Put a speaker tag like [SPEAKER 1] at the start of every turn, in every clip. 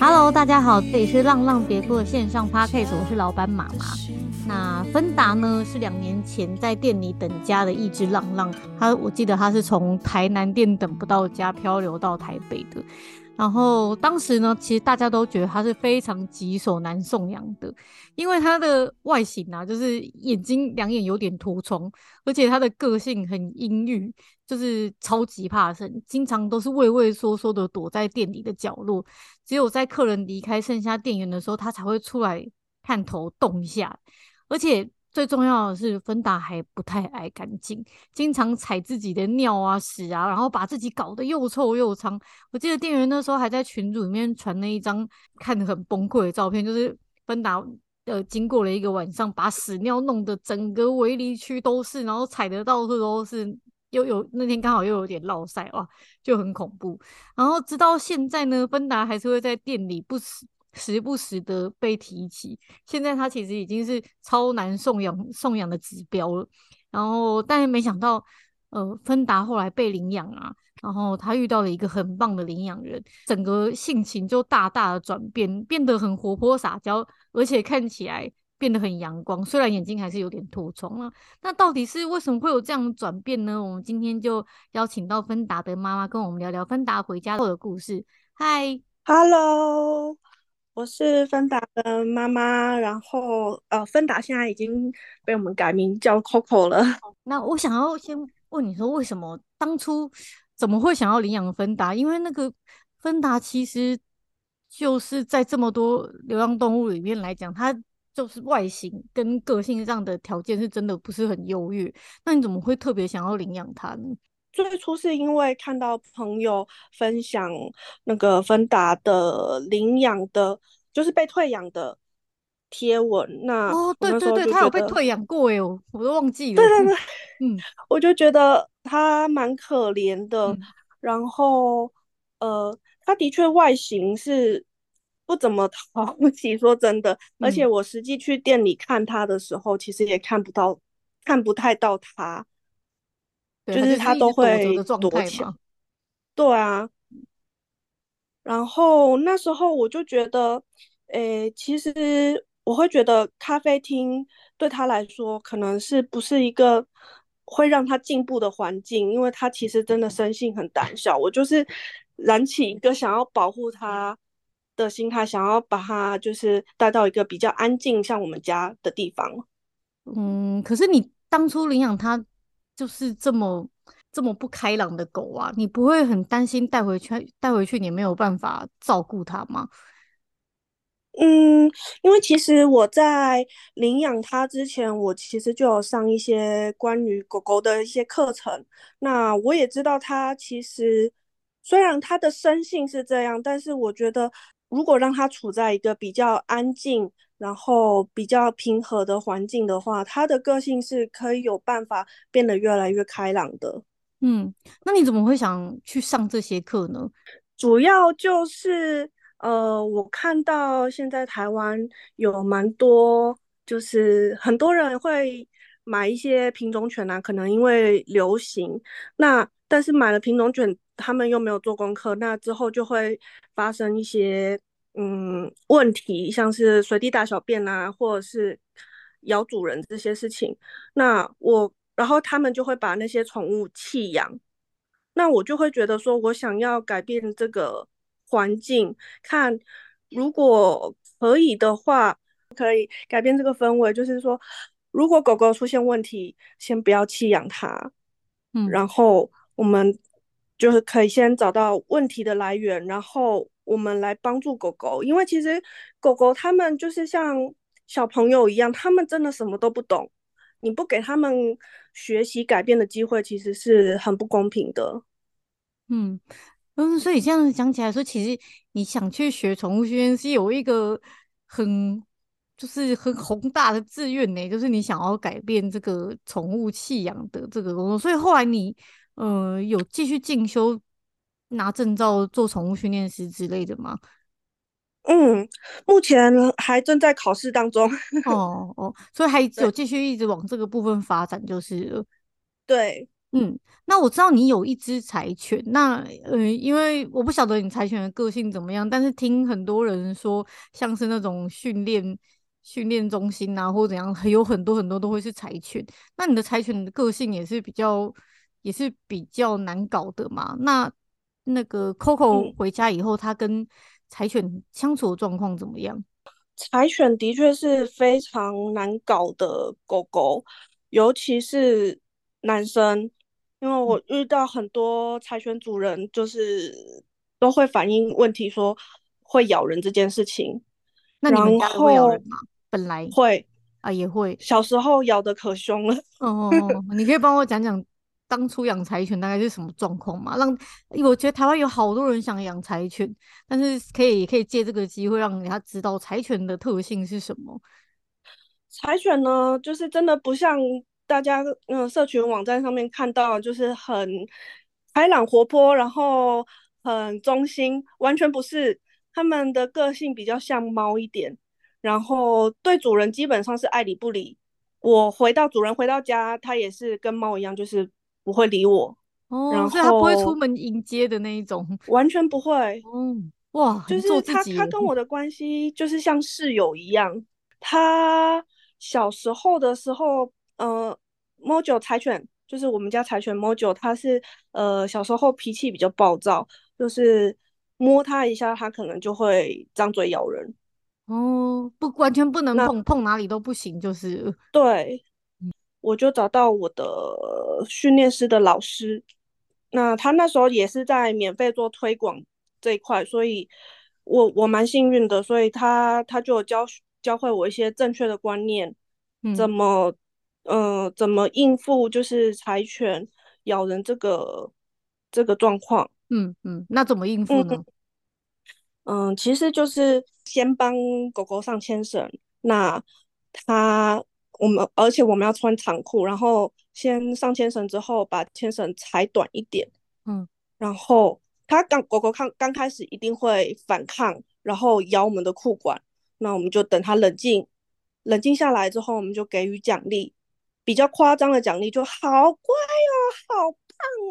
[SPEAKER 1] Hello，大家好，这里是浪浪别哭的线上 Podcast，我是老板妈妈。那芬达呢，是两年前在店里等家的一只浪浪，他我记得他是从台南店等不到家漂流到台北的。然后当时呢，其实大家都觉得他是非常棘手难送养的，因为他的外形啊，就是眼睛两眼有点脱窗，而且他的个性很阴郁，就是超级怕生，经常都是畏畏缩缩的躲在店里的角落，只有在客人离开剩下店员的时候，他才会出来探头动一下，而且。最重要的是，芬达还不太爱干净，经常踩自己的尿啊、屎啊，然后把自己搞得又臭又脏。我记得店员那时候还在群组里面传了一张看得很崩溃的照片，就是芬达呃经过了一个晚上，把屎尿弄得整个围篱区都是，然后踩得到处都是，又有那天刚好又有点落晒哇，就很恐怖。然后直到现在呢，芬达还是会在店里不时。时不时的被提起，现在他其实已经是超难送养送养的指标了。然后，但是没想到，呃，芬达后来被领养啊，然后他遇到了一个很棒的领养人，整个性情就大大的转变，变得很活泼撒娇，而且看起来变得很阳光。虽然眼睛还是有点脱窗啊，那到底是为什么会有这样的转变呢？我们今天就邀请到芬达的妈妈跟我们聊聊芬达回家后的故事。嗨
[SPEAKER 2] ，Hello。我是芬达的妈妈，然后呃，芬达现在已经被我们改名叫 Coco 了。
[SPEAKER 1] 那我想要先问你说，为什么当初怎么会想要领养芬达？因为那个芬达其实就是在这么多流浪动物里面来讲，它就是外形跟个性上的条件是真的不是很优越。那你怎么会特别想要领养它呢？
[SPEAKER 2] 最初是因为看到朋友分享那个芬达的领养的，就是被退养的贴文。那
[SPEAKER 1] 哦，对对对，他有被退养过哎，我我都忘记了。
[SPEAKER 2] 对对对，嗯，我就觉得他蛮可怜的。嗯、然后呃，他的确外形是不怎么讨 喜，说真的。嗯、而且我实际去店里看他的时候，其实也看不到，看不太到他。就是他都会躲起来，对啊。然后那时候我就觉得，诶，其实我会觉得咖啡厅对他来说可能是不是一个会让他进步的环境，因为他其实真的生性很胆小。我就是燃起一个想要保护他的心态，想要把他就是带到一个比较安静，像我们家的地方。
[SPEAKER 1] 嗯，可是你当初领养他。就是这么这么不开朗的狗啊，你不会很担心带回去带回去你没有办法照顾它吗？
[SPEAKER 2] 嗯，因为其实我在领养它之前，我其实就有上一些关于狗狗的一些课程。那我也知道它其实虽然它的生性是这样，但是我觉得如果让它处在一个比较安静。然后比较平和的环境的话，他的个性是可以有办法变得越来越开朗的。
[SPEAKER 1] 嗯，那你怎么会想去上这些课呢？
[SPEAKER 2] 主要就是呃，我看到现在台湾有蛮多，就是很多人会买一些品种犬啊，可能因为流行，那但是买了品种犬，他们又没有做功课，那之后就会发生一些。嗯，问题像是随地大小便啊，或者是咬主人这些事情，那我然后他们就会把那些宠物弃养，那我就会觉得说，我想要改变这个环境，看如果可以的话，可以改变这个氛围，就是说，如果狗狗出现问题，先不要弃养它，嗯，然后我们就是可以先找到问题的来源，然后。我们来帮助狗狗，因为其实狗狗它们就是像小朋友一样，他们真的什么都不懂。你不给他们学习改变的机会，其实是很不公平的。
[SPEAKER 1] 嗯嗯，所以这样讲起来说，其实你想去学宠物训练是有一个很就是很宏大的志愿呢，就是你想要改变这个宠物弃养的这个工作。所以后来你呃有继续进修。拿证照做宠物训练师之类的吗？
[SPEAKER 2] 嗯，目前还正在考试当中。
[SPEAKER 1] 哦哦，所以还有继续一直往这个部分发展就是了。
[SPEAKER 2] 对，
[SPEAKER 1] 嗯，那我知道你有一只柴犬，那呃，因为我不晓得你柴犬的个性怎么样，但是听很多人说，像是那种训练训练中心啊，或怎样，有很多很多都会是柴犬。那你的柴犬的个性也是比较也是比较难搞的嘛？那那个 Coco 回家以后，他、嗯、跟柴犬相处的状况怎么样？
[SPEAKER 2] 柴犬的确是非常难搞的狗狗，尤其是男生。因为我遇到很多柴犬主人，就是都会反映问题，说会咬人这件事情。
[SPEAKER 1] 那你们家会咬人吗？本来
[SPEAKER 2] 会
[SPEAKER 1] 啊，也会。
[SPEAKER 2] 小时候咬的可凶了。
[SPEAKER 1] 哦，你可以帮我讲讲当初养柴犬大概是什么状况嘛？让我觉得台湾有好多人想养柴犬，但是可以可以借这个机会让人家知道柴犬的特性是什么。
[SPEAKER 2] 柴犬呢，就是真的不像。大家嗯，社群网站上面看到就是很开朗活泼，然后很忠心，完全不是。他们的个性比较像猫一点，然后对主人基本上是爱理不理。我回到主人回到家，它也是跟猫一样，就是不会理我。
[SPEAKER 1] 哦，然后所以他不会出门迎接的那一种，
[SPEAKER 2] 完全不会。
[SPEAKER 1] 嗯，哇，
[SPEAKER 2] 就是他他跟我的关系就是像室友一样。他小时候的时候。呃，Mojo 柴犬就是我们家柴犬 Mojo，它是呃小时候脾气比较暴躁，就是摸它一下，它可能就会张嘴咬人。
[SPEAKER 1] 哦，不，完全不能碰，碰哪里都不行，就是。
[SPEAKER 2] 对，我就找到我的训练师的老师，那他那时候也是在免费做推广这一块，所以我我蛮幸运的，所以他他就教教会我一些正确的观念，嗯、怎么。呃，怎么应付就是柴犬咬人这个这个状况？
[SPEAKER 1] 嗯嗯，那怎么应付呢？
[SPEAKER 2] 嗯，嗯，其实就是先帮狗狗上牵绳。那它我们而且我们要穿长裤，然后先上牵绳之后把牵绳裁短一点。嗯，然后它刚狗狗刚刚开始一定会反抗，然后咬我们的裤管。那我们就等它冷静，冷静下来之后，我们就给予奖励。比较夸张的奖励就好乖哦，好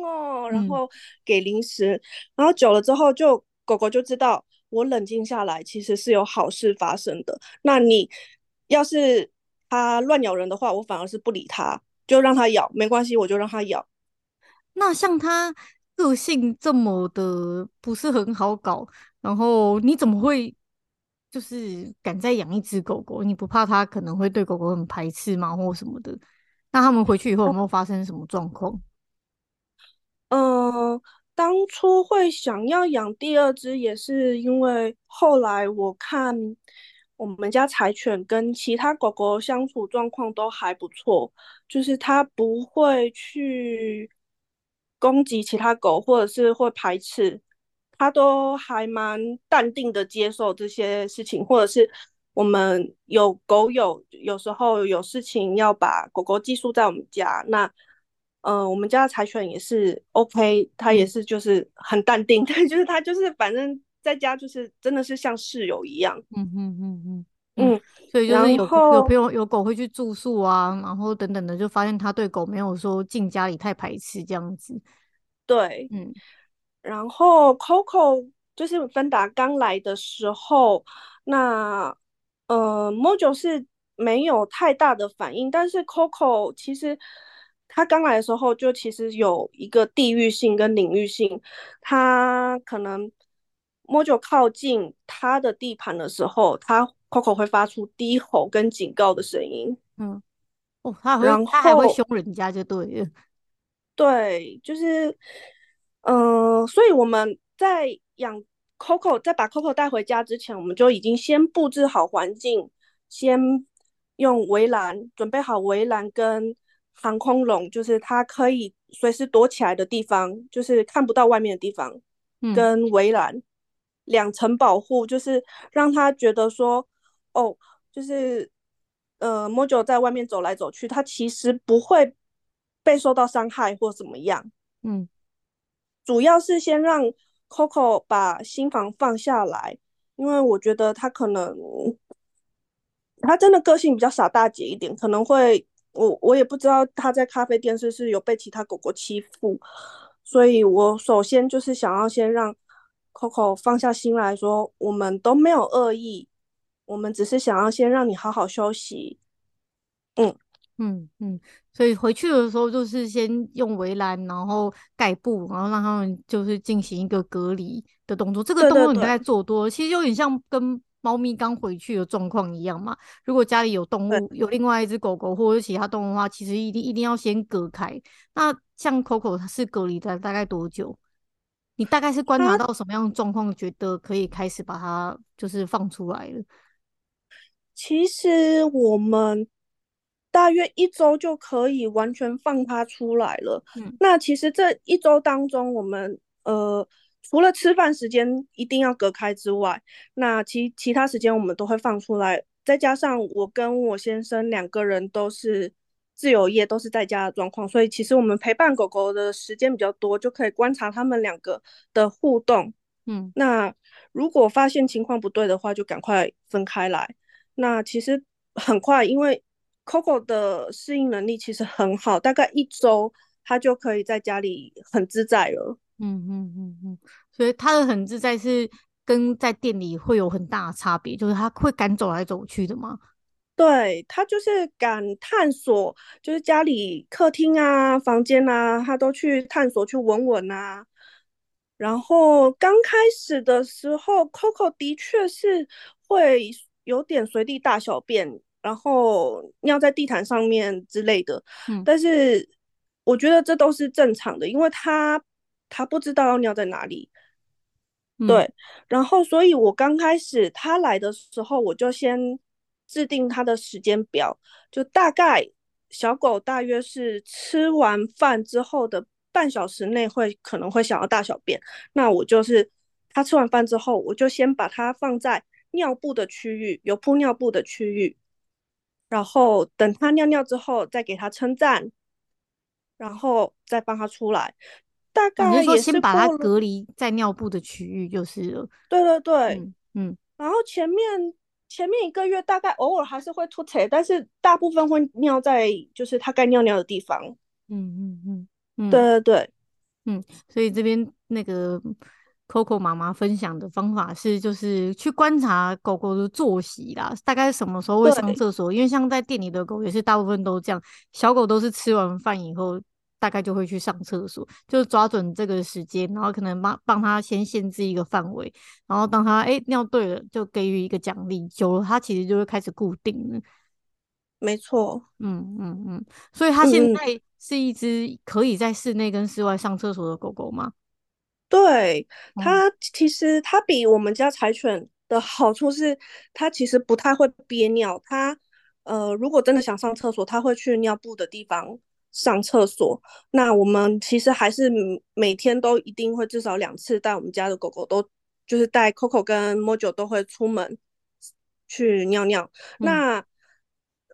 [SPEAKER 2] 棒哦，然后给零食，嗯、然后久了之后就狗狗就知道我冷静下来其实是有好事发生的。那你要是它乱咬人的话，我反而是不理它，就让它咬，没关系，我就让它咬。
[SPEAKER 1] 那像它个性这么的不是很好搞，然后你怎么会就是敢再养一只狗狗？你不怕它可能会对狗狗很排斥吗，或什么的？那他们回去以后有没有发生什么状况？
[SPEAKER 2] 嗯、呃，当初会想要养第二只，也是因为后来我看我们家柴犬跟其他狗狗相处状况都还不错，就是它不会去攻击其他狗，或者是会排斥，它都还蛮淡定的接受这些事情，或者是。我们有狗友，有时候有事情要把狗狗寄宿在我们家，那，嗯、呃，我们家的柴犬也是 OK，它也是就是很淡定，但 就是它就是反正在家就是真的是像室友一样，
[SPEAKER 1] 嗯嗯嗯嗯嗯，所以就是有有朋友有狗会去住宿啊，然后等等的，就发现他对狗没有说进家里太排斥这样子，
[SPEAKER 2] 对，嗯，然后 Coco 就是芬达刚来的时候，那。呃，Mojo 是没有太大的反应，但是 Coco 其实他刚来的时候就其实有一个地域性跟领域性，他可能 Mojo 靠近他的地盘的时候，他 Coco 会发出低吼跟警告的声音。
[SPEAKER 1] 嗯，哦，他还会他还会凶人家就对了。
[SPEAKER 2] 对，就是，嗯、呃，所以我们在养。Coco 在把 Coco 带回家之前，我们就已经先布置好环境，先用围栏准备好围栏跟航空笼，就是它可以随时躲起来的地方，就是看不到外面的地方，嗯、跟围栏两层保护，就是让他觉得说，哦，就是呃，Mojo 在外面走来走去，他其实不会被受到伤害或怎么样。嗯，主要是先让。Coco 把心房放下来，因为我觉得他可能他真的个性比较傻大姐一点，可能会我我也不知道他在咖啡店是不是有被其他狗狗欺负，所以我首先就是想要先让 Coco 放下心来说，我们都没有恶意，我们只是想要先让你好好休息。嗯
[SPEAKER 1] 嗯嗯，所以回去的时候就是先用围栏，然后盖布，然后让他们就是进行一个隔离的动作。这个动作你大概做多，对对对，其实有点像跟。猫咪刚回去的状况一样嘛？如果家里有动物，有另外一只狗狗或者其他动物的话，其实一定一定要先隔开。那像 Coco 它是隔离的大概多久？你大概是观察到什么样的状况，觉得可以开始把它就是放出来了？
[SPEAKER 2] 其实我们大约一周就可以完全放它出来了。嗯，那其实这一周当中，我们呃。除了吃饭时间一定要隔开之外，那其其他时间我们都会放出来。再加上我跟我先生两个人都是自由业，都是在家的状况，所以其实我们陪伴狗狗的时间比较多，就可以观察他们两个的互动。嗯，那如果发现情况不对的话，就赶快分开来。那其实很快，因为 Coco 的适应能力其实很好，大概一周它就可以在家里很自在了。
[SPEAKER 1] 嗯嗯嗯嗯，所以它的很自在是跟在店里会有很大的差别，就是它会敢走来走去的吗？
[SPEAKER 2] 对，他就是敢探索，就是家里客厅啊、房间啊，他都去探索、去闻闻啊。然后刚开始的时候，Coco 的确是会有点随地大小便，然后尿在地毯上面之类的。嗯，但是我觉得这都是正常的，因为他。他不知道要尿在哪里，嗯、对，然后所以我刚开始他来的时候，我就先制定它的时间表，就大概小狗大约是吃完饭之后的半小时内会可能会想要大小便，那我就是它吃完饭之后，我就先把它放在尿布的区域，有铺尿布的区域，然后等它尿尿之后再给它称赞，然后再帮它出来。大概也是，是说
[SPEAKER 1] 先把它隔离在尿布的区域就是了。
[SPEAKER 2] 对对对，
[SPEAKER 1] 嗯，嗯，
[SPEAKER 2] 然后前面前面一个月大概偶尔还是会吐痰，但是大部分会尿在就是它该尿尿的地方。
[SPEAKER 1] 嗯嗯嗯嗯，
[SPEAKER 2] 对对对，
[SPEAKER 1] 嗯，所以这边那个 Coco 妈妈分享的方法是，就是去观察狗狗的作息啦，大概什么时候会上厕所，因为像在店里的狗也是大部分都这样，小狗都是吃完饭以后。大概就会去上厕所，就抓准这个时间，然后可能帮帮他先限制一个范围，然后当他哎尿对了，就给予一个奖励，久了他其实就会开始固定了。
[SPEAKER 2] 没错，
[SPEAKER 1] 嗯嗯嗯，所以他现在是一只可以在室内跟室外上厕所的狗狗吗？
[SPEAKER 2] 对，它其实它比我们家柴犬的好处是，它其实不太会憋尿，它呃如果真的想上厕所，它会去尿布的地方。上厕所，那我们其实还是每天都一定会至少两次带我们家的狗狗都，都就是带 Coco 跟 Mojo 都会出门去尿尿。嗯、那，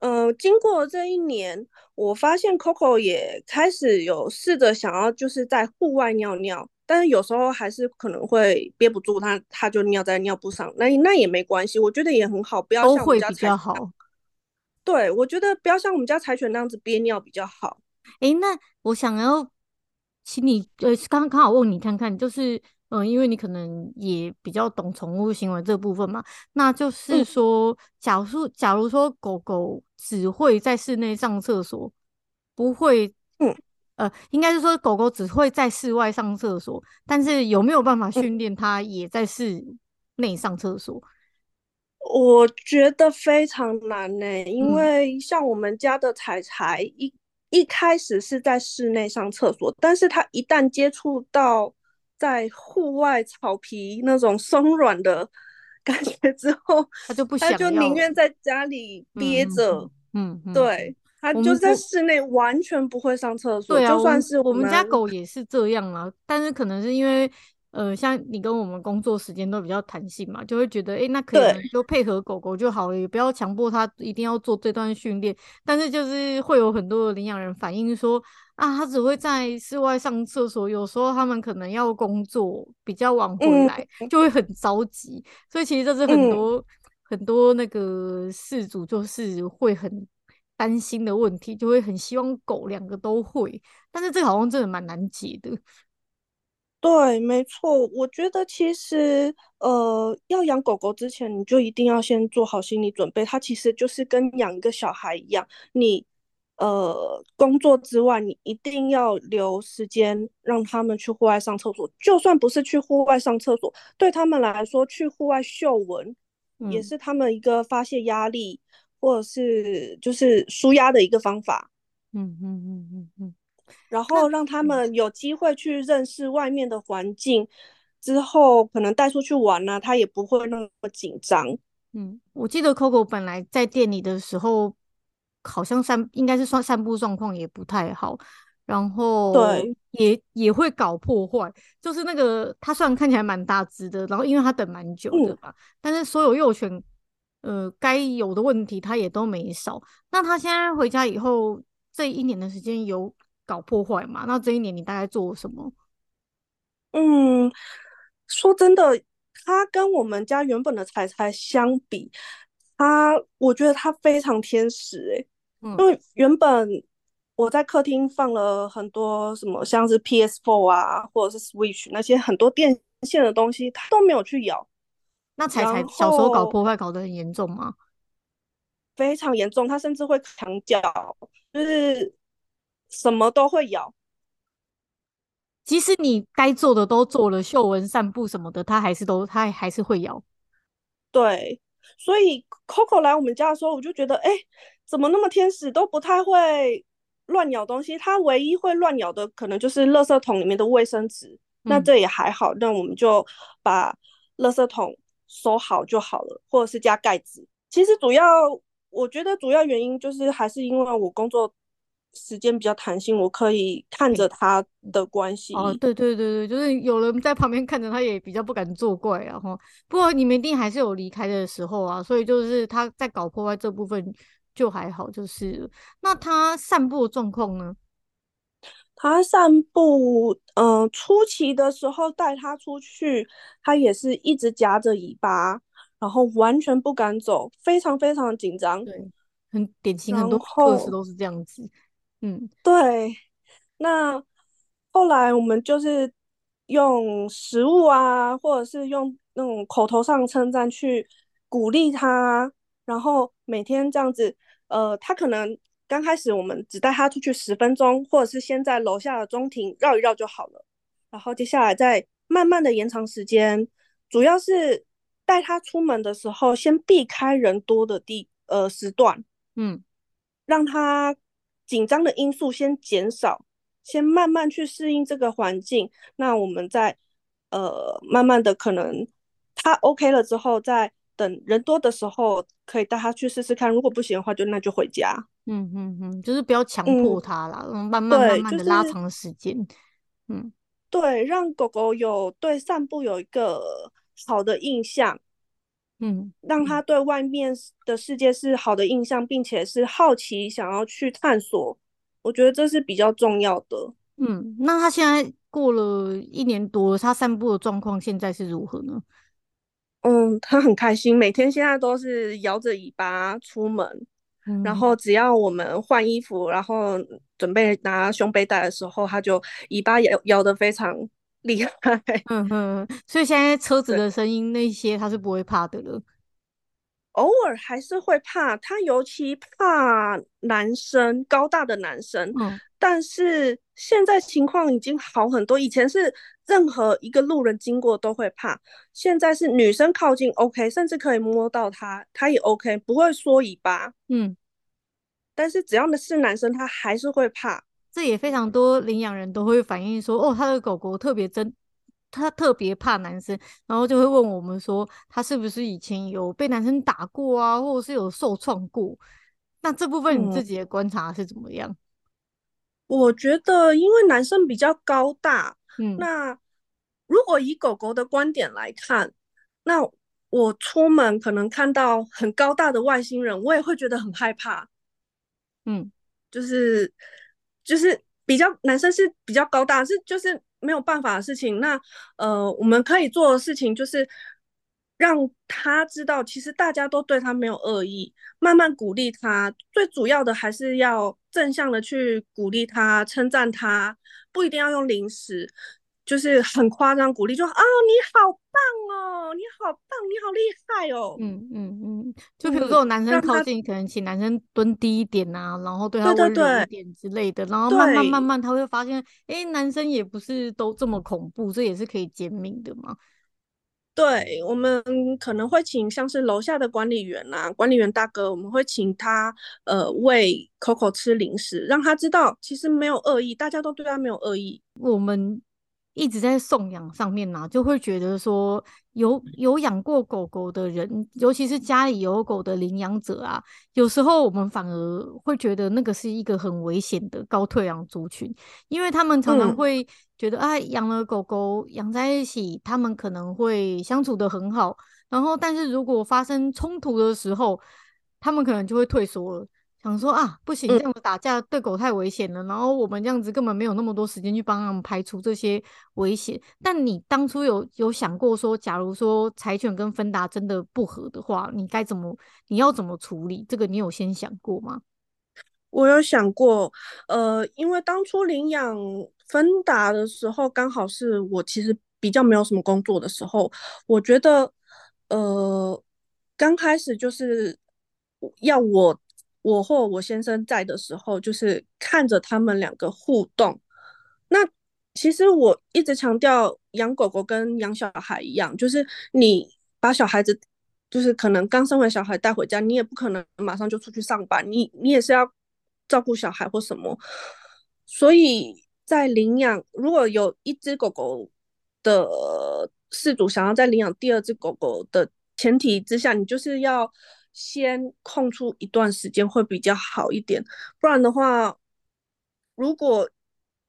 [SPEAKER 2] 呃，经过这一年，我发现 Coco 也开始有试着想要就是在户外尿尿，但是有时候还是可能会憋不住它，它就尿在尿布上。那那也没关系，我觉得也很好，不要像我们家柴犬。对，我觉得不要像我们家柴犬那样子憋尿比较好。
[SPEAKER 1] 哎，那我想要请你，呃，刚刚好问你看看，就是，嗯、呃，因为你可能也比较懂宠物行为这部分嘛，那就是说，嗯、假如假如说狗狗只会在室内上厕所，不会，嗯，呃，应该是说狗狗只会在室外上厕所，但是有没有办法训练它也在室内上厕所？
[SPEAKER 2] 我觉得非常难呢，因为像我们家的柴柴一。一开始是在室内上厕所，但是他一旦接触到在户外草皮那种松软的 感觉之后，
[SPEAKER 1] 他就不想，
[SPEAKER 2] 他就宁愿在家里憋着。
[SPEAKER 1] 嗯，嗯
[SPEAKER 2] 对，他就在室内完全不会上厕所。对啊，就算是
[SPEAKER 1] 我们家狗也是这样啊，但是可能是因为。呃，像你跟我们工作时间都比较弹性嘛，就会觉得，哎、欸，那可以就配合狗狗就好了，也不要强迫它一定要做这段训练。但是就是会有很多的领养人反映说，啊，它只会在室外上厕所，有时候他们可能要工作比较晚回来，嗯、就会很着急。所以其实这是很多、嗯、很多那个事主就是会很担心的问题，就会很希望狗两个都会，但是这个好像真的蛮难解的。
[SPEAKER 2] 对，没错，我觉得其实呃，要养狗狗之前，你就一定要先做好心理准备，它其实就是跟养一个小孩一样，你呃工作之外，你一定要留时间让他们去户外上厕所，就算不是去户外上厕所，对他们来说，去户外嗅闻，嗯，也是他们一个发泄压力。或者是就是舒压的一个方法，
[SPEAKER 1] 嗯嗯嗯嗯嗯，
[SPEAKER 2] 然后让他们有机会去认识外面的环境，之后可能带出去玩呢、啊，他也不会那么紧张。
[SPEAKER 1] 嗯，我记得 Coco 本来在店里的时候，好像散应该是算散步状况也不太好，然后
[SPEAKER 2] 对
[SPEAKER 1] 也也会搞破坏，就是那个他虽然看起来蛮大只的，然后因为他等蛮久的嘛，嗯、但是所有幼犬。呃，该有的问题他也都没少。那他现在回家以后，这一年的时间有搞破坏嘛？那这一年你大概做什么？
[SPEAKER 2] 嗯，说真的，他跟我们家原本的彩彩相比，他我觉得他非常天使诶、欸嗯。因为原本我在客厅放了很多什么，像是 PS4 啊，或者是 Switch 那些很多电线的东西，他都没有去咬。
[SPEAKER 1] 那彩彩小时候搞破坏搞得很严重吗？
[SPEAKER 2] 非常严重，他甚至会墙角，就是什么都会咬。
[SPEAKER 1] 即使你该做的都做了，嗅闻、散步什么的，它还是都它还是会咬。
[SPEAKER 2] 对，所以 Coco 来我们家的时候，我就觉得，哎、欸，怎么那么天使，都不太会乱咬东西。它唯一会乱咬的，可能就是垃圾桶里面的卫生纸、嗯。那这也还好，那我们就把垃圾桶。收好就好了，或者是加盖子。其实主要，我觉得主要原因就是还是因为我工作时间比较弹性，我可以看着他的关系。
[SPEAKER 1] 哦，对对对对，就是有人在旁边看着他，也比较不敢作怪啊。哈，不过你们一定还是有离开的时候啊，所以就是他在搞破坏这部分就还好，就是那他散步的状况呢？
[SPEAKER 2] 他散步，嗯、呃，初期的时候带他出去，他也是一直夹着尾巴，然后完全不敢走，非常非常紧张。
[SPEAKER 1] 对，很典型，很多特质都是这样子。嗯，
[SPEAKER 2] 对。那后来我们就是用食物啊，或者是用那种口头上称赞去鼓励他，然后每天这样子，呃，他可能。刚开始我们只带他出去十分钟，或者是先在楼下的中庭绕一绕就好了。然后接下来再慢慢的延长时间，主要是带他出门的时候先避开人多的地呃时段，嗯，让他紧张的因素先减少，先慢慢去适应这个环境。那我们再呃慢慢的可能他 OK 了之后，再等人多的时候可以带他去试试看。如果不行的话，就那就回家。
[SPEAKER 1] 嗯嗯嗯，就是不要强迫他啦，嗯，慢慢慢慢的拉长时间，就是。嗯，
[SPEAKER 2] 对，让狗狗有对散步有一个好的印象。嗯，让他对外面的世界是好的印象，并且是好奇想要去探索。我觉得这是比较重要的。
[SPEAKER 1] 嗯，那他现在过了一年多，他散步的状况现在是如何呢？
[SPEAKER 2] 嗯，他很开心，每天现在都是摇着尾巴出门。然后只要我们换衣服，然后准备拿胸背带的时候，他就尾巴摇摇得非常厉害。
[SPEAKER 1] 嗯哼，所以现在车子的声音那些他是不会怕的了。
[SPEAKER 2] 偶尔还是会怕，他尤其怕男生，高大的男生。嗯，但是现在情况已经好很多。以前是任何一个路人经过都会怕，现在是女生靠近 OK，甚至可以摸到他，他也 OK，不会缩尾巴。嗯，但是只要是男生，他还是会怕。
[SPEAKER 1] 这也非常多领养人都会反映说，哦，他的狗狗特别真。他特别怕男生，然后就会问我们说，他是不是以前有被男生打过啊，或者是有受创过？那这部分你自己的观察是怎么样？嗯，
[SPEAKER 2] 我觉得，因为男生比较高大，嗯，那如果以狗狗的观点来看，那我出门可能看到很高大的外星人，我也会觉得很害怕。嗯，就是就是比较男生是比较高大，是就是。没有办法的事情，那呃，我们可以做的事情就是让他知道，其实大家都对他没有恶意，慢慢鼓励他。最主要的还是要正向的去鼓励他、称赞他，不一定要用零食，就是很夸张鼓励，就啊、哦，你好棒哦，你好棒，你好厉害哦。
[SPEAKER 1] 嗯嗯嗯，就比如说有男生靠近，可能请男生蹲低一点啊，然后对他温柔一点之类的，然后慢慢慢慢他会发现，哎，男生也不是都这么恐怖，这也是可以减敏的嘛。
[SPEAKER 2] 对，我们可能会请像是楼下的管理员啊，管理员大哥，我们会请他呃喂 Coco 吃零食，让他知道其实没有恶意，大家都对他没有恶意。
[SPEAKER 1] 我们。一直在送养上面呢、啊，就会觉得说有有养过狗狗的人，尤其是家里有狗的领养者啊，有时候我们反而会觉得那个是一个很危险的高退养族群，因为他们常常会觉得、嗯、啊，养了狗狗养在一起，他们可能会相处的很好，然后但是如果发生冲突的时候，他们可能就会退缩了。想说啊，不行，这样子打架对狗太危险了。嗯。然后我们这样子根本没有那么多时间去帮他们排除这些危险。但你当初有有想过说，假如说柴犬跟芬达真的不合的话，你该怎么，你要怎么处理？这个你有先想过吗？
[SPEAKER 2] 我有想过，呃，因为当初领养芬达的时候，刚好是我其实比较没有什么工作的时候，我觉得，呃，刚开始就是要我。我或我先生在的时候，就是看着他们两个互动。那其实我一直强调，养狗狗跟养小孩一样，就是你把小孩子，就是可能刚生完小孩带回家，你也不可能马上就出去上班，你你也是要照顾小孩或什么。所以在领养，如果有一只狗狗的饲主想要再领养第二只狗狗的前提之下，你就是要。先空出一段时间会比较好一点，不然的话，如果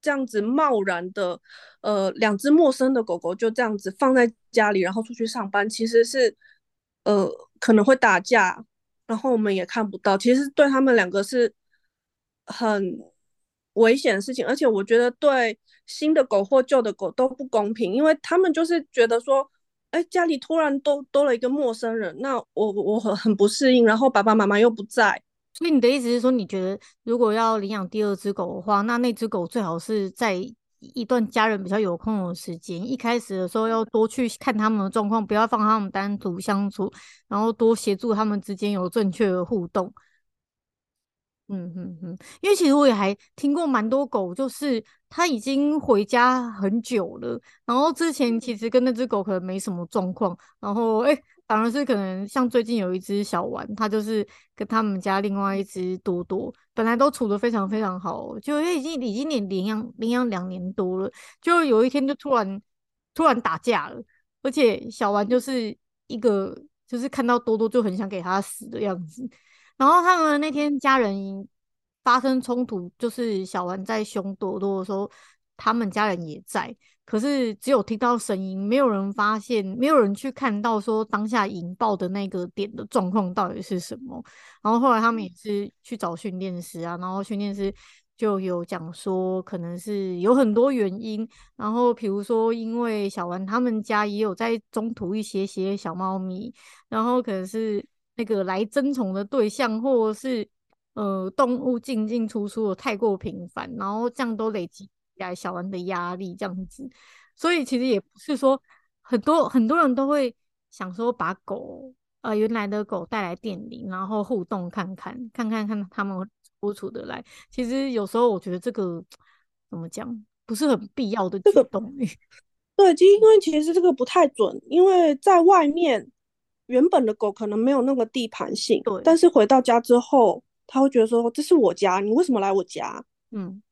[SPEAKER 2] 这样子贸然的，呃，两只陌生的狗狗就这样子放在家里，然后出去上班，其实是，呃，可能会打架，然后我们也看不到，其实对他们两个是很危险的事情，而且我觉得对新的狗或旧的狗都不公平，因为他们就是觉得说。哎，家里突然多多了一个陌生人，那我我很很不适应，然后爸爸妈妈又不在，
[SPEAKER 1] 所以你的意思是说，你觉得如果要领养第二只狗的话，那那只狗最好是在一段家人比较有空的时间，一开始的时候要多去看他们的状况，不要放他们单独相处，然后多协助他们之间有正确的互动。嗯哼哼，因为其实我也还听过蛮多狗，就是它已经回家很久了，然后之前其实跟那只狗可能没什么状况，然后哎、欸，反而是可能像最近有一只小丸，它就是跟他们家另外一只多多，本来都处的非常非常好，就因为已经已经领领养领养两年多了，就有一天就突然突然打架了，而且小丸就是一个就是看到多多就很想给它死的样子。然后他们那天家人发生冲突，就是小丸在凶多多的时候，他们家人也在，可是只有听到声音，没有人发现，没有人去看到说当下引爆的那个点的状况到底是什么。然后后来他们也是去找训练师啊，然后训练师就有讲说，可能是有很多原因，然后比如说因为小丸他们家也有在中途一些些小猫咪，然后可能是。那个来争宠的对象，或者是呃动物进进出出的太过频繁，然后这样都累积来小丸的压力，这样子。所以其实也不是说很多很多人都会想说把狗呃原来的狗带来店里，然后互动看看看看看他们处处得来。其实有时候我觉得这个怎么讲，不是很必要的举动。
[SPEAKER 2] 对，就因为其实这个不太准，因为在外面。原本的狗可能没有那个地盘性，对，但是回到家之后，他会觉得说，这是我家，你为什么来我家？
[SPEAKER 1] 嗯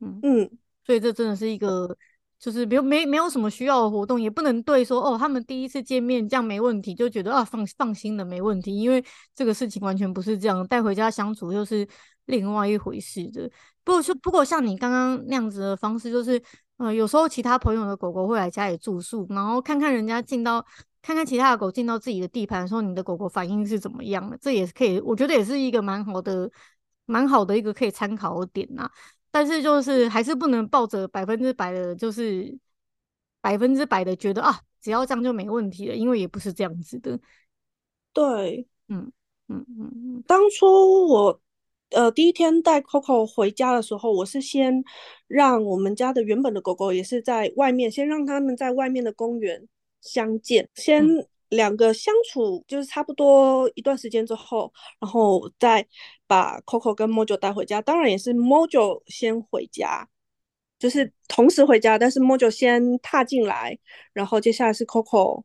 [SPEAKER 1] 嗯嗯，所以这真的是一个，就是没有没没有什么需要的活动，也不能对说哦，他们第一次见面这样没问题，就觉得啊放放心的没问题，因为这个事情完全不是这样，带回家相处又是另外一回事的。不过说不过像你刚刚那样子的方式，就是呃有时候其他朋友的狗狗会来家里住宿，然后看看人家进到。看看其他的狗进到自己的地盘的时候，你的狗狗反应是怎么样的？这也是可以，我觉得也是一个蛮好的、蛮好的一个可以参考的点呐。但是就是还是不能抱着百分之百的，就是百分之百的觉得啊，只要这样就没问题了，因为也不是这样子的。
[SPEAKER 2] 对，
[SPEAKER 1] 嗯嗯嗯嗯。
[SPEAKER 2] 当初我呃第一天带 Coco 回家的时候，我是先让我们家的原本的狗狗也是在外面，先让他们在外面的公园相见，先两个相处就是差不多一段时间之后，然后再把 Coco 跟 Mojo 带回家。当然也是 Mojo 先回家。就是同时回家，但是 Mojo 先踏进来，然后接下来是 Coco，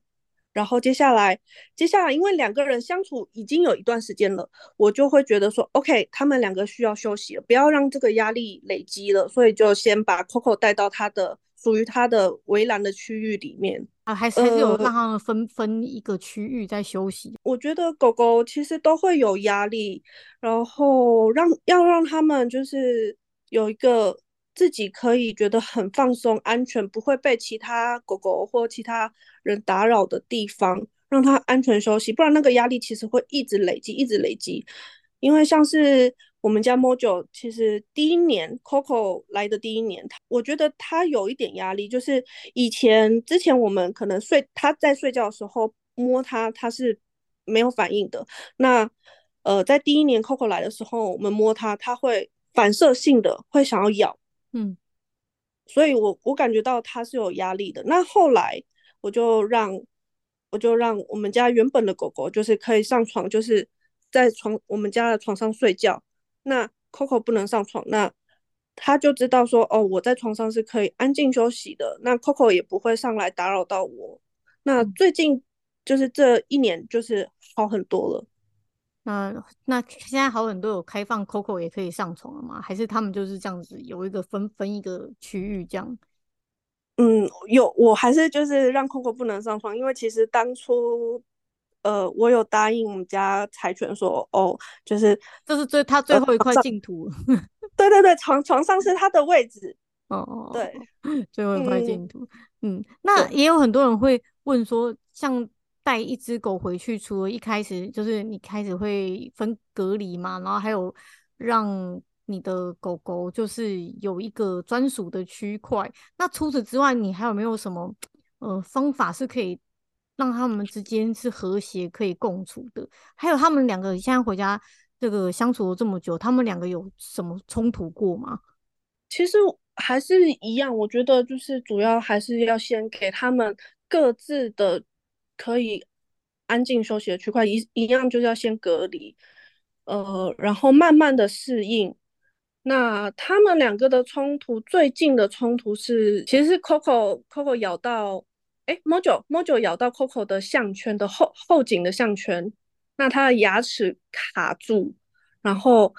[SPEAKER 2] 然后接下来接下来因为两个人相处已经有一段时间了，我就会觉得说，OK，他们两个需要休息了，不要让这个压力累积了，所以就先把 Coco 带到他的属于它的围栏的区域里面
[SPEAKER 1] 啊，还是还是有让他们分、呃、分一个区域在休息。
[SPEAKER 2] 我觉得狗狗其实都会有压力，然后让要让他们就是有一个。自己可以觉得很放松、安全，不会被其他狗狗或其他人打扰的地方，让它安全休息。不然那个压力其实会一直累积，一直累积。因为像是我们家 Mojo，其实第一年 Coco 来的第一年，我觉得他有一点压力，就是以前之前我们可能睡他在睡觉的时候摸他，他是没有反应的。那呃，在第一年 Coco 来的时候，我们摸他，他会反射性的会想要咬。
[SPEAKER 1] 嗯，
[SPEAKER 2] 所以我我感觉到他是有压力的。那后来我就让我就让我们家原本的狗狗就是可以上床，就是在床我们家的床上睡觉。那 Coco 不能上床，那他就知道说哦，我在床上是可以安静休息的。那 Coco 也不会上来打扰到我。那最近就是这一年就是好很多了。
[SPEAKER 1] 那那现在好很多有开放 Coco 也可以上床了吗？还是他们就是这样子有一个分分一个区域这样？
[SPEAKER 2] 嗯，有，我还是就是让 Coco 不能上床，因为其实当初呃我有答应我们家柴犬说哦，就是
[SPEAKER 1] 这是最他最后一块净土。呃、
[SPEAKER 2] 对对对，床床上是他的位置。
[SPEAKER 1] 哦哦，
[SPEAKER 2] 对，
[SPEAKER 1] 最后一块净土。嗯，嗯，那也有很多人会问说，像。带一只狗回去，除了一开始就是你开始会分隔离嘛，然后还有让你的狗狗就是有一个专属的区块。那除此之外，你还有没有什么呃方法是可以让他们之间是和谐可以共处的？还有他们两个现在回家这个相处了这么久，他们两个有什么冲突过吗？
[SPEAKER 2] 其实还是一样，我觉得就是主要还是要先给他们各自的。可以安静休息的区块一一样，就是要先隔离，呃，然后慢慢的适应。那他们两个的冲突，最近的冲突是，其实 Coco Coco 咬到，哎，Mojo Mojo 咬到 Coco 的项圈的后后颈的项圈，那他的牙齿卡住，然后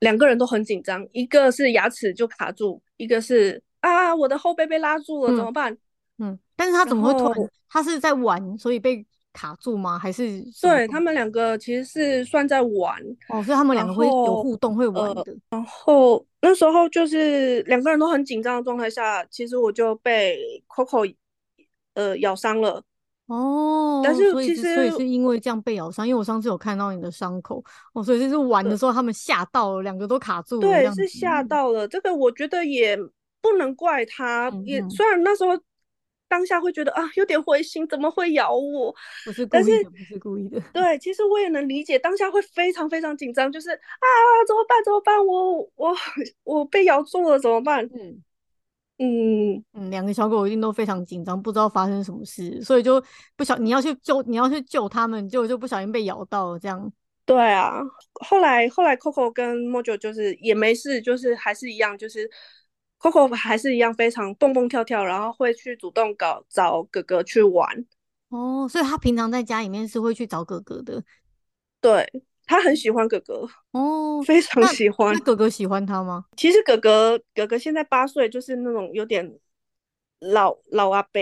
[SPEAKER 2] 两个人都很紧张，一个是牙齿就卡住，一个是啊，我的后背被拉住了，怎么办？嗯
[SPEAKER 1] 嗯，但是他怎么会突然？他是在玩，所以被卡住吗？还是
[SPEAKER 2] 对他们两个其实是算在玩
[SPEAKER 1] 哦，所以他们两个会有互动，会玩的。
[SPEAKER 2] 呃、然后那时候就是两个人都很紧张的状态下，其实我就被 Coco 呃咬伤了
[SPEAKER 1] 哦。但是其实所以是因为这样被咬伤，因为我上次有看到你的伤口哦，所以就是玩的时候他们吓到了，两个都卡住了。
[SPEAKER 2] 对，是吓到了。这个我觉得也不能怪他，嗯、也虽然那时候。当下会觉得啊，有点灰心，怎么会咬我？
[SPEAKER 1] 不是故意的，是不是故意的。
[SPEAKER 2] 对，其实我也能理解，当下会非常非常紧张，就是啊，怎么办？怎么办？我我 我被咬住了，怎么办？嗯嗯
[SPEAKER 1] 嗯，两个小狗一定都非常紧张，不知道发生什么事，所以就不小，你要去救，你要去救他们，就就不小心被咬到了，这样。
[SPEAKER 2] 对啊，后来后来 Coco 跟 Mojo 就是也没事，就是还是一样，就是。Coco 还是一样非常蹦蹦跳跳，然后会去主动搞找哥哥去玩。
[SPEAKER 1] 哦，所以他平常在家里面是会去找哥哥的。
[SPEAKER 2] 对，他很喜欢哥哥
[SPEAKER 1] 哦，
[SPEAKER 2] 非常喜
[SPEAKER 1] 欢。哥哥喜欢他吗？
[SPEAKER 2] 其实哥哥哥哥现在八岁，就是那种有点老老阿伯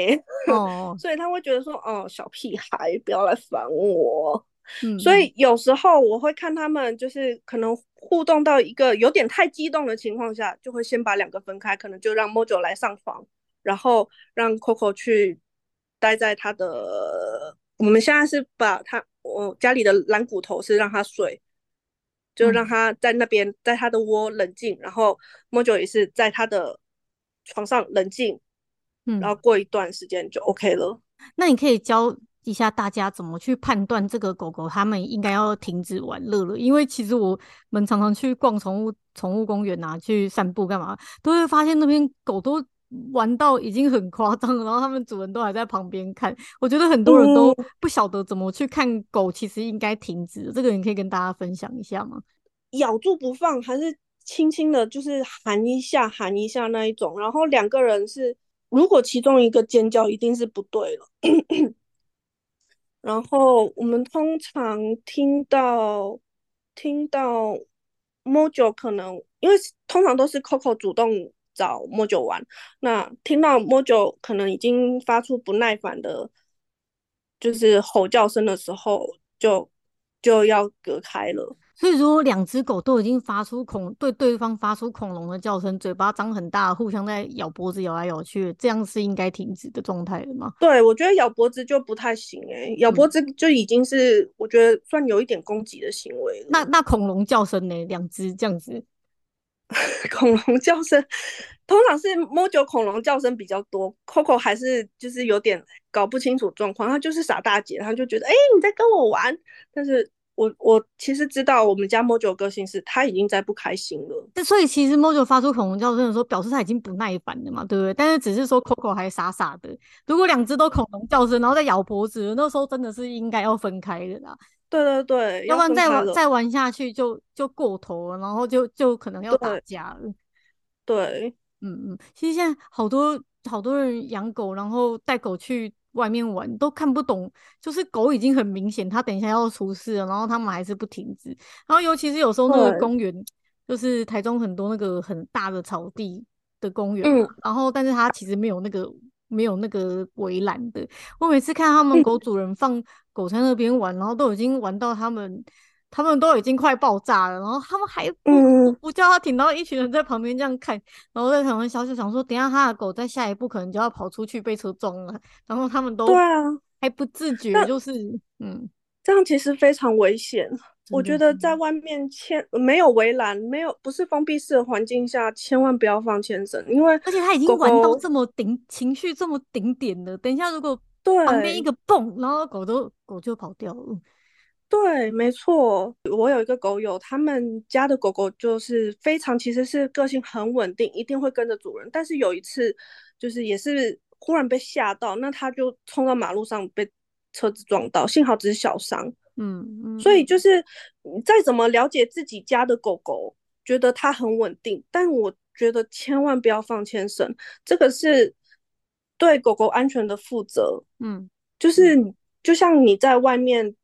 [SPEAKER 2] 哦，所以他会觉得说，哦，小屁孩，不要来烦我。嗯，所以有时候我会看他们，就是可能互动到一个有点太激动的情况下，就会先把两个分开，可能就让 Mojo 来上床，然后让 Coco 去待在他的。我们现在是把他，我家里的蓝骨头是让它睡，就让它在那边，在它的窝冷静，然后 Mojo 也是在它的床上冷静，嗯，然后过一段时间就 OK 了。
[SPEAKER 1] 那你可以教一下大家怎么去判断这个狗狗它们应该要停止玩乐了，因为其实我们常常去逛宠物宠物公园啊，去散步干嘛，都会发现那边狗都玩到已经很夸张了，然后他们主人都还在旁边看。我觉得很多人都不晓得怎么去看狗，其实应该停止。这个你可以跟大家分享一下吗？
[SPEAKER 2] 咬住不放，还是轻轻的，就是含一下含一下那一种。然后两个人是，如果其中一个尖叫，一定是不对了。然后我们通常听到听到 Mojo 可能，因为通常都是 Coco 主动找 Mojo 玩，那听到 Mojo 可能已经发出不耐烦的，就是吼叫声的时候，就就要隔开了。
[SPEAKER 1] 所以，如果两只狗都已经发出恐对对方发出恐龙的叫声，嘴巴张很大，互相在咬脖子咬来咬去，这样是应该停止的状态了吗？
[SPEAKER 2] 对，我觉得咬脖子就不太行诶、欸，咬脖子就已经是、嗯、我觉得算有一点攻击的行为了。
[SPEAKER 1] 那那恐龙叫声呢？两只这样子，
[SPEAKER 2] 恐龙叫声通常是摸久恐龙叫声比较多，Coco 还是就是有点搞不清楚状况，他就是傻大姐，他就觉得哎、你在跟我玩，但是。我我其实知道我们家 Mojo 个性是，他已经在不开心了。
[SPEAKER 1] 所以其实 Mojo 发出恐龙叫声的时候，表示他已经不耐烦了嘛，对不对？但是只是说 Coco 还傻傻的。如果两只都恐龙叫声，然后再咬脖子，那时候真的是应该要分开的啦。
[SPEAKER 2] 对对对，
[SPEAKER 1] 要不然再玩再玩下去就就过头了，然后就就可能要打架了。
[SPEAKER 2] 对，对
[SPEAKER 1] 嗯嗯，其实现在好多好多人养狗，然后带狗去。外面玩都看不懂，就是狗已经很明显，它等一下要出事了，然后他们还是不停止。然后尤其是有时候那个公园，就是台中很多那个很大的草地的公园，嗯，然后但是它其实没有那个没有那个围栏的。我每次看他们狗主人放狗在那边玩，然后都已经玩到他们。他们都已经快爆炸了，然后他们还不、嗯、不叫他停，然后一群人在旁边这样看，然后在台湾消息想说，等一下他的狗在下一步可能就要跑出去被车撞了，然后他们都对啊还不自觉，就是嗯，
[SPEAKER 2] 这样其实非常危险。我觉得在外面牵没有围栏，没有不是封闭式的环境下，千万不要放牵绳，因为
[SPEAKER 1] 而且他已经玩到这么顶情绪这么顶点了，等一下如果对旁边一个蹦，然后狗都狗就跑掉了。
[SPEAKER 2] 对，没错，我有一个狗友，他们家的狗狗就是非常，其实是个性很稳定，一定会跟着主人。但是有一次，就是也是忽然被吓到，那他就冲到马路上被车子撞到，幸好只是小伤。嗯嗯。所以就是再怎么了解自己家的狗狗，觉得它很稳定，但我觉得千万不要放牵绳，这个是对狗狗安全的负责。嗯，就是就像你在外面。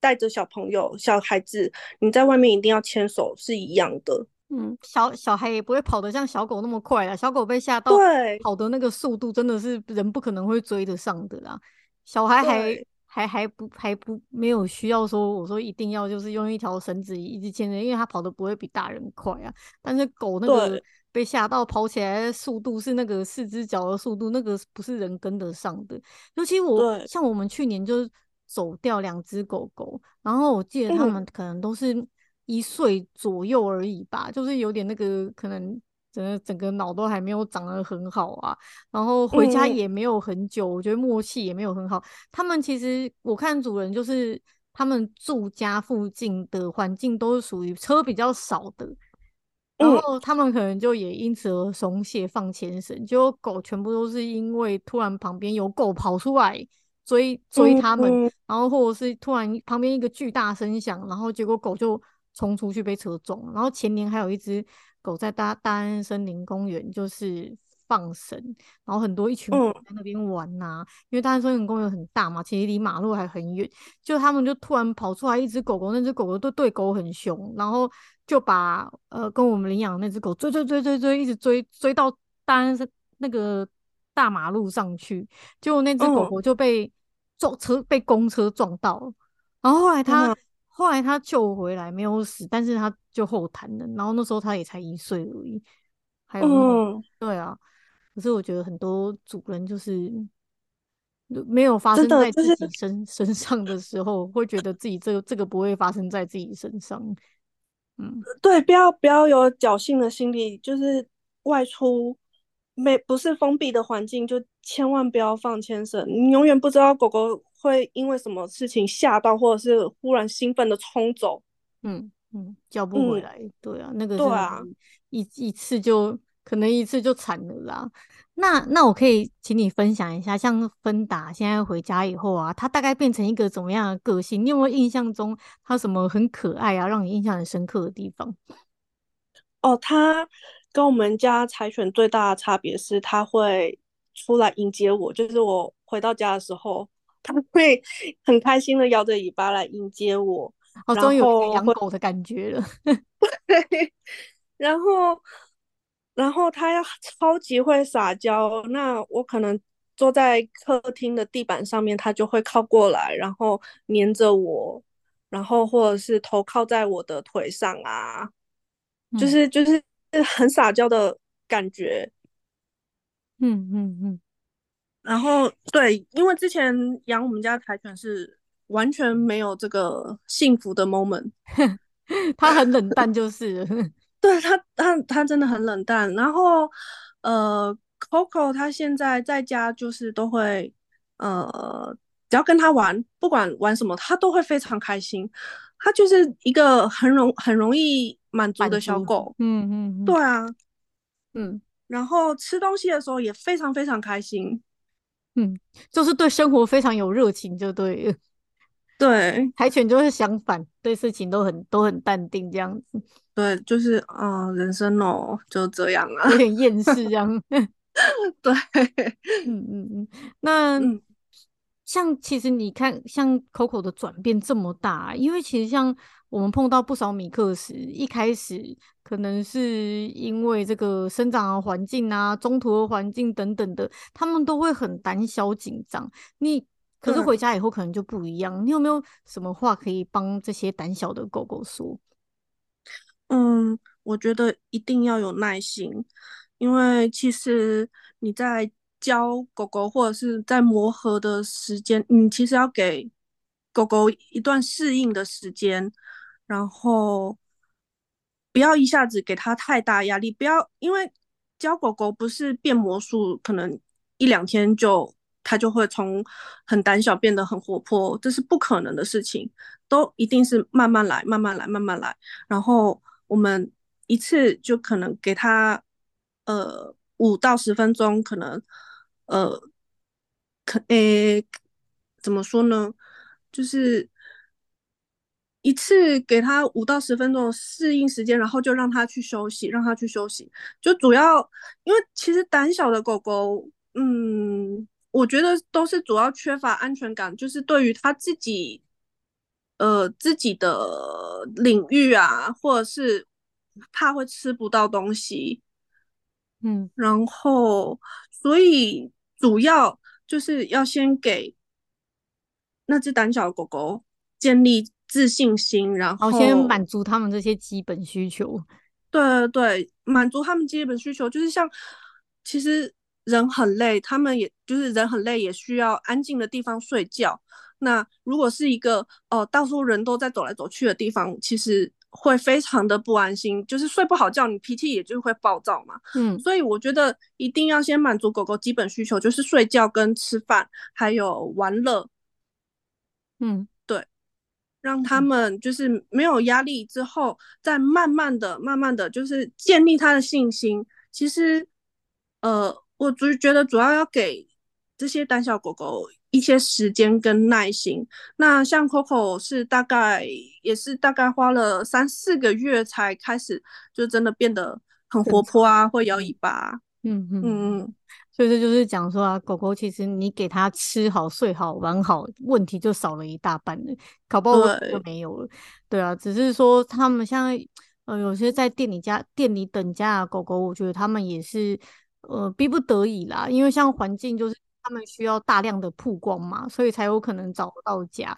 [SPEAKER 2] 带着小朋友、小孩子，你在外面一定要牵手是一样的。
[SPEAKER 1] 嗯，小小孩也不会跑得像小狗那么快啊。小狗被吓到，跑的那个速度真的是人不可能会追得上的啦。小孩还还还不还不没有需要说，我说一定要就是用一条绳子一直牵着，因为它跑得不会比大人快啊。但是狗那个被吓到跑起来的速度是那个四只脚的速度，那个不是人跟得上的。尤其我像我们去年就是。走掉两只狗狗，然后我记得他们可能都是一岁左右而已吧，嗯、就是有点那个可能整个整个脑都还没有长得很好啊，然后回家也没有很久，嗯、我觉得默契也没有很好。他们其实我看主人就是他们住家附近的环境都是属于车比较少的，然后他们可能就也因此而松懈放牵绳，结果狗全部都是因为突然旁边有狗跑出来。追追他们，嗯、然后或者是突然旁边一个巨大声响，然后结果狗就冲出去被车撞。然后前年还有一只狗在大大安森林公园就是放生，然后很多一群狗在那边玩呐、啊。嗯、因为大安森林公园很大嘛，其实离马路还很远，就他们就突然跑出来一只狗狗，那只狗狗都对狗很凶，然后就把呃跟我们领养的那只狗追追追追追，一直追追到大安森那个。大马路上去，结果那只狗狗就被撞车，哦、被公车撞到，然后后来他、嗯、后来他救回来没有死，但是他就后瘫了。然后那时候他也才一岁而已，还有、嗯、对啊。可是我觉得很多主人就是没有发生在自己身、就是、身上的时候，会觉得自己这个这个不会发生在自己身上。嗯，
[SPEAKER 2] 对，不要不要有侥幸的心理，就是外出。没不是封闭的环境，就千万不要放牵绳。你永远不知道狗狗会因为什么事情吓到，或者是忽然兴奋的冲走。
[SPEAKER 1] 嗯嗯，叫不回来。嗯、对啊，那个是
[SPEAKER 2] 对啊，
[SPEAKER 1] 一一次就可能一次就惨了啦。那那我可以请你分享一下，像芬达现在回家以后啊，它大概变成一个怎么样的个性？你有没有印象中它什么很可爱啊，让你印象很深刻的地方？
[SPEAKER 2] 哦，它。跟我们家柴犬最大的差别是，它会出来迎接我，就是我回到家的时候，它会 很开心的摇着尾巴来迎接我。
[SPEAKER 1] 哦，终于有养狗的感觉了。
[SPEAKER 2] 对，然后，然后它要超级会撒娇，那我可能坐在客厅的地板上面，它就会靠过来，然后黏着我，然后或者是头靠在我的腿上啊，就是就是。很撒娇的感觉，
[SPEAKER 1] 嗯嗯嗯，
[SPEAKER 2] 然后对，因为之前养我们家柴犬是完全没有这个幸福的 moment，
[SPEAKER 1] 它很冷淡，就是，
[SPEAKER 2] 对它它它真的很冷淡。然后呃，Coco 它现在在家就是都会呃，只要跟它玩，不管玩什么，它都会非常开心。它就是一个很容很容易满足的小狗，
[SPEAKER 1] 嗯嗯，嗯，
[SPEAKER 2] 对啊，
[SPEAKER 1] 嗯，
[SPEAKER 2] 然后吃东西的时候也非常非常开心，
[SPEAKER 1] 嗯，就是对生活非常有热情，就对，
[SPEAKER 2] 对，
[SPEAKER 1] 柴犬就是相反，对事情都很都很淡定这样子，
[SPEAKER 2] 对，就是啊、呃，人生哦就这样啊，
[SPEAKER 1] 有点厌世这样，
[SPEAKER 2] 对，
[SPEAKER 1] 嗯嗯嗯，那。嗯像其实你看，像 Coco 的转变这么大，因为其实像我们碰到不少米克斯，一开始可能是因为这个生长的环境啊、中途的环境等等的，他们都会很胆小紧张。你可是回家以后可能就不一样。你有没有什么话可以帮这些胆小的狗狗说？
[SPEAKER 2] 嗯，我觉得一定要有耐心，因为其实你在。教狗狗或者是在磨合的时间，你其实要给狗狗一段适应的时间，然后不要一下子给它太大压力。不要因为教狗狗不是变魔术，可能一两天就它就会从很胆小变得很活泼，这是不可能的事情。都一定是慢慢来，慢慢来，慢慢来。然后我们一次就可能给它呃五到十分钟，可能。呃，可诶，怎么说呢？就是一次给他五到十分钟的适应时间，然后就让他去休息，让他去休息。就主要因为其实胆小的狗狗，嗯，我觉得都是主要缺乏安全感，就是对于他自己，呃，自己的领域啊，或者是怕会吃不到东西，
[SPEAKER 1] 嗯，
[SPEAKER 2] 然后所以。主要就是要先给那只胆小的狗狗建立自信心，然后
[SPEAKER 1] 先满足他们这些基本需求。
[SPEAKER 2] 对对对，满足他们基本需求，就是像其实人很累，他们也就是人很累，也需要安静的地方睡觉。那如果是一个哦、呃，到处人都在走来走去的地方，其实。会非常的不安心，就是睡不好觉，你脾气也就会暴躁嘛。
[SPEAKER 1] 嗯，
[SPEAKER 2] 所以我觉得一定要先满足狗狗基本需求，就是睡觉跟吃饭，还有玩乐。
[SPEAKER 1] 嗯，
[SPEAKER 2] 对，让他们就是没有压力之后，再慢慢的、慢慢的就是建立他的信心。其实，呃，我主觉得主要要给这些胆小狗狗。一些时间跟耐心，那像 Coco 是大概也是大概花了三四个月才开始，就真的变得很活泼啊，会摇尾巴。
[SPEAKER 1] 嗯嗯嗯，所以这就是讲说啊，狗狗其实你给它吃好、睡好、玩好，问题就少了一大半了，搞不好就没有了。对，对啊，只是说他们像呃有些在店里家店里等家的狗狗，我觉得他们也是呃逼不得已啦，因为像环境就是。他们需要大量的曝光嘛，所以才有可能找不到家，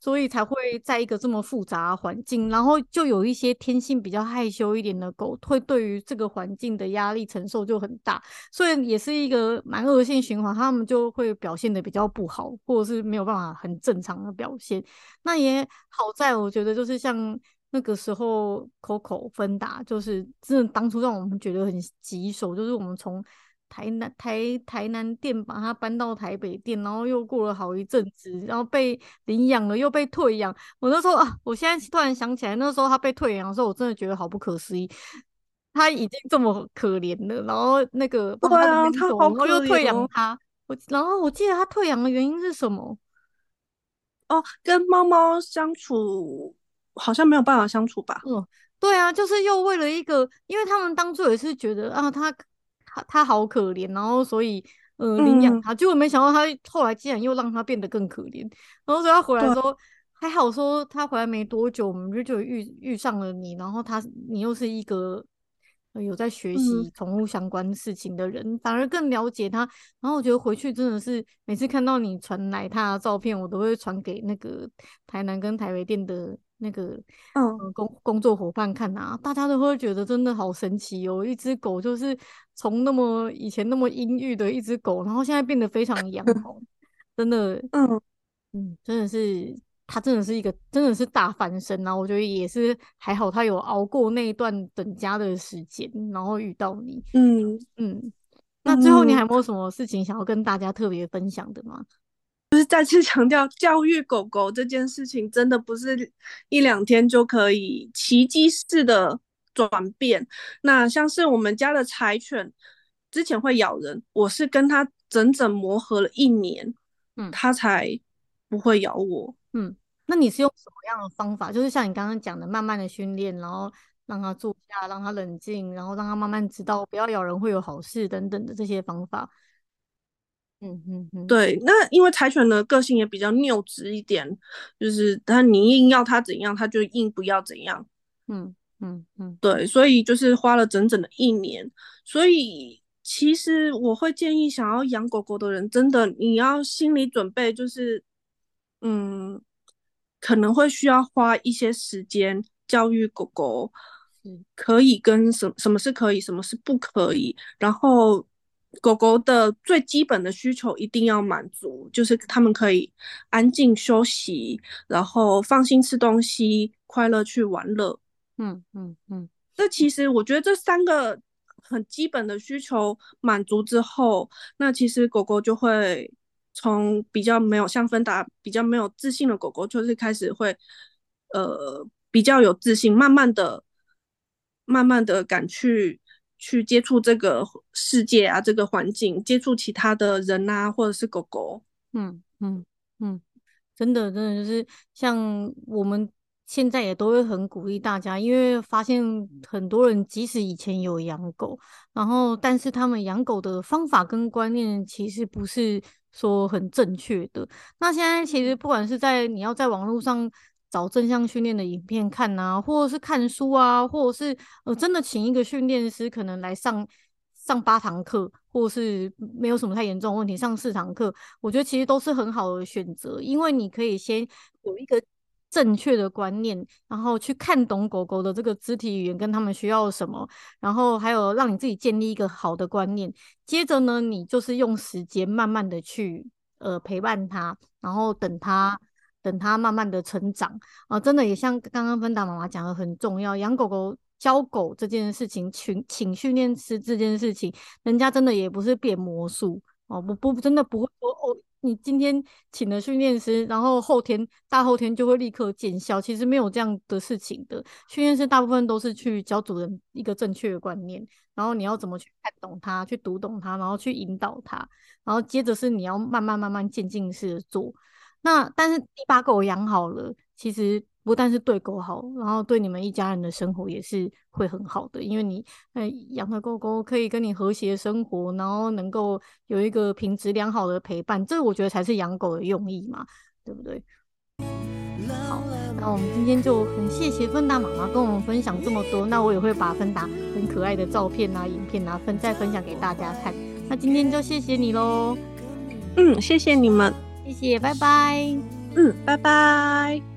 [SPEAKER 1] 所以才会在一个这么复杂环境，然后就有一些天性比较害羞一点的狗，会对于这个环境的压力承受就很大，所以也是一个蛮恶性循环，他们就会表现得比较不好，或者是没有办法很正常的表现。那也好在我觉得就是像那个时候，Coco 芬达就是真的当初让我们觉得很棘手，就是我们从台南台台南店把它搬到台北店，然后又过了好一阵子，然后被领养了，又被退养。我那时候啊，我现在突然想起来，那时候他被退养的时候，我真的觉得好不可思议。他已经这么可怜了，然后那个把他领走，然后又退养他。我然后我记得他退养的原因是什么？
[SPEAKER 2] 哦，跟猫猫相处好像没有办法相处吧？
[SPEAKER 1] 嗯，对啊，就是又为了一个，因为他们当初也是觉得啊，他。他他好可怜，然后所以呃领养他，结果没想到他后来竟然又让他变得更可怜，然后所以他回来说还好，说他回来没多久，我们就就遇遇上了你，然后他你又是一个有在学习宠物相关事情的人，反而更了解他。然后我觉得回去真的是每次看到你传来他的照片，我都会传给那个台南跟台北店的。那个嗯、呃，工工作伙伴看啊，大家都会觉得真的好神奇哦！一只狗就是从那么以前那么阴郁的一只狗，然后现在变得非常阳光，真的，嗯嗯，真的是它真的是一个真的是大翻身啊！我觉得也是还好，它有熬过那一段等家的时间，然后遇到你，嗯嗯。那最后你还有没有什么事情想要跟大家特别分享的吗？
[SPEAKER 2] 就是再次强调，教育狗狗这件事情真的不是一两天就可以奇迹式的转变。那像是我们家的柴犬，之前会咬人，我是跟它整整磨合了一年，嗯，它才不会咬我。
[SPEAKER 1] 嗯，那你是用什么样的方法？就是像你刚刚讲的，慢慢的训练，然后让它坐下，让它冷静，然后让它慢慢知道不要咬人会有好事等等的这些方法。嗯嗯嗯，
[SPEAKER 2] 对，那因为柴犬的个性也比较拗直一点，就是它你硬要它怎样，它就硬不要怎样。嗯嗯嗯，对，所以就是花了整整的一年。所以其实我会建议想要养狗狗的人，真的你要心理准备，就是嗯，可能会需要花一些时间教育狗狗，可以跟什什么是可以，什么是不可以，然后。狗狗的最基本的需求一定要满足，就是它们可以安静休息，然后放心吃东西，快乐去玩乐。嗯嗯嗯。这其实我觉得这三个很基本的需求满足之后，那其实狗狗就会从比较没有像芬达比较没有自信的狗狗，就是开始会呃比较有自信，慢慢的、慢慢的敢去。去接触这个世界啊，这个环境，接触其他的人啊，或者是狗狗。
[SPEAKER 1] 嗯嗯嗯，真的真的就是像我们现在也都会很鼓励大家，因为发现很多人即使以前有养狗，然后但是他们养狗的方法跟观念其实不是说很正确的。那现在其实不管是在你要在网络上。找正向训练的影片看啊，或者是看书啊，或者是呃，真的请一个训练师，可能来上上八堂课，或者是没有什么太严重的问题，上四堂课，我觉得其实都是很好的选择，因为你可以先有一个正确的观念，然后去看懂狗狗的这个肢体语言跟他们需要什么，然后还有让你自己建立一个好的观念，接着呢，你就是用时间慢慢的去呃陪伴他，然后等他。等它慢慢的成长啊，真的也像刚刚芬达妈妈讲的很重要，养狗狗教狗这件事情，请请训练师这件事情，人家真的也不是变魔术哦，不不真的不会说哦，你今天请了训练师，然后后天大后天就会立刻见效，其实没有这样的事情的。训练师大部分都是去教主人一个正确的观念，然后你要怎么去看懂它，去读懂它，然后去引导它，然后接着是你要慢慢慢慢渐进式的做。那但是你把狗养好了，其实不但是对狗好，然后对你们一家人的生活也是会很好的，因为你呃养的狗狗可以跟你和谐生活，然后能够有一个品质良好的陪伴，这我觉得才是养狗的用意嘛，对不对？好，那我们今天就很谢谢芬达妈妈跟我们分享这么多，那我也会把芬达很可爱的照片啊、影片啊分再分享给大家看。那今天就谢谢你喽，
[SPEAKER 2] 嗯，谢谢你们。
[SPEAKER 1] 谢谢，拜拜。
[SPEAKER 2] 嗯，拜拜。